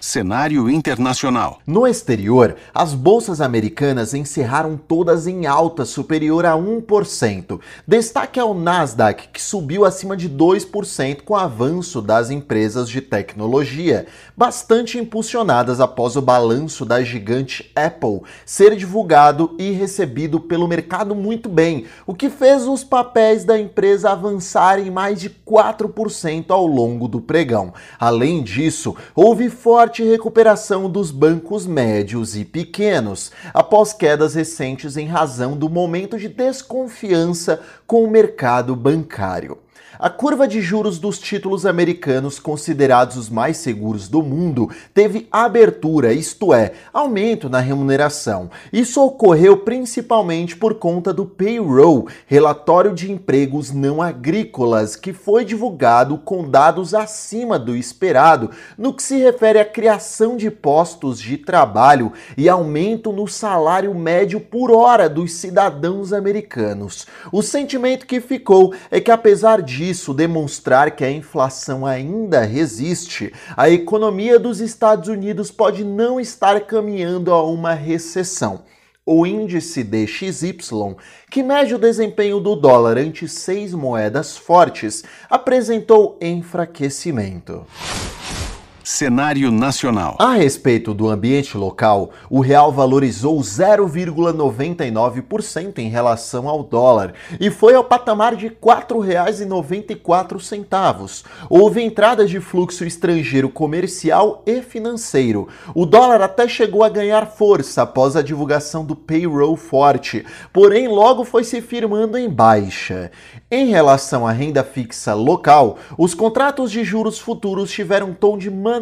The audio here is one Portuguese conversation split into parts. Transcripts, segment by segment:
Cenário internacional. No exterior, as bolsas americanas encerraram todas em alta superior a 1%. Destaque ao Nasdaq, que subiu acima de 2% com o avanço das empresas de tecnologia, bastante impulsionadas após o balanço da gigante Apple ser divulgado e recebido pelo mercado muito bem, o que fez os papéis da empresa avançarem mais de 4% ao longo do pregão. Além disso, houve forte forte recuperação dos bancos médios e pequenos, após quedas recentes em razão do momento de desconfiança com o mercado bancário. A curva de juros dos títulos americanos, considerados os mais seguros do mundo, teve abertura, isto é, aumento na remuneração. Isso ocorreu principalmente por conta do payroll, relatório de empregos não agrícolas, que foi divulgado com dados acima do esperado no que se refere à criação de postos de trabalho e aumento no salário médio por hora dos cidadãos americanos. O sentimento que ficou é que, apesar disso, isso demonstrar que a inflação ainda resiste, a economia dos Estados Unidos pode não estar caminhando a uma recessão. O índice DXY, que mede o desempenho do dólar ante seis moedas fortes, apresentou enfraquecimento. Cenário nacional. A respeito do ambiente local, o real valorizou 0,99% em relação ao dólar e foi ao patamar de R$ 4,94. Houve entradas de fluxo estrangeiro comercial e financeiro. O dólar até chegou a ganhar força após a divulgação do payroll forte, porém logo foi se firmando em baixa. Em relação à renda fixa local, os contratos de juros futuros tiveram um tom de manutenção.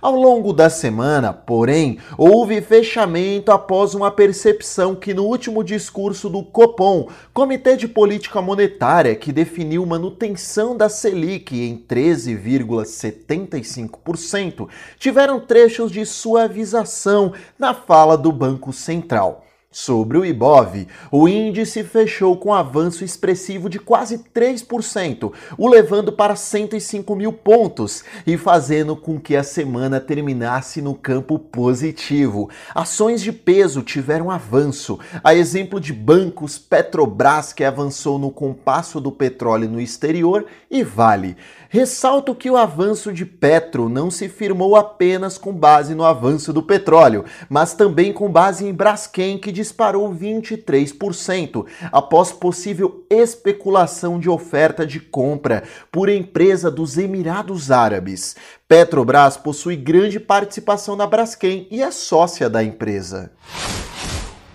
Ao longo da semana, porém, houve fechamento após uma percepção que no último discurso do Copom, Comitê de Política Monetária, que definiu manutenção da Selic em 13,75%, tiveram trechos de suavização na fala do Banco Central. Sobre o Ibov, o índice fechou com avanço expressivo de quase 3%, o levando para 105 mil pontos e fazendo com que a semana terminasse no campo positivo. Ações de peso tiveram avanço, a exemplo de bancos, Petrobras, que avançou no compasso do petróleo no exterior, e Vale. Ressalto que o avanço de Petro não se firmou apenas com base no avanço do petróleo, mas também com base em Braskem, que disparou 23% após possível especulação de oferta de compra por empresa dos Emirados Árabes. Petrobras possui grande participação na Braskem e é sócia da empresa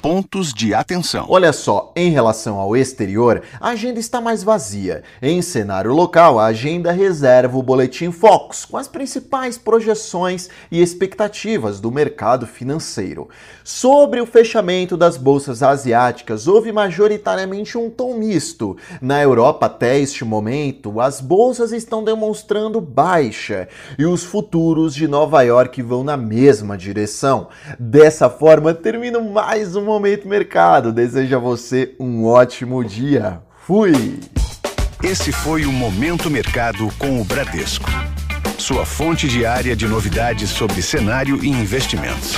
pontos de atenção. Olha só, em relação ao exterior, a agenda está mais vazia. Em cenário local, a agenda reserva o boletim Focus com as principais projeções e expectativas do mercado financeiro. Sobre o fechamento das bolsas asiáticas, houve majoritariamente um tom misto. Na Europa, até este momento, as bolsas estão demonstrando baixa e os futuros de Nova York vão na mesma direção. Dessa forma, termino mais um Momento Mercado. Desejo a você um ótimo dia. Fui! Esse foi o Momento Mercado com o Bradesco. Sua fonte diária de novidades sobre cenário e investimentos.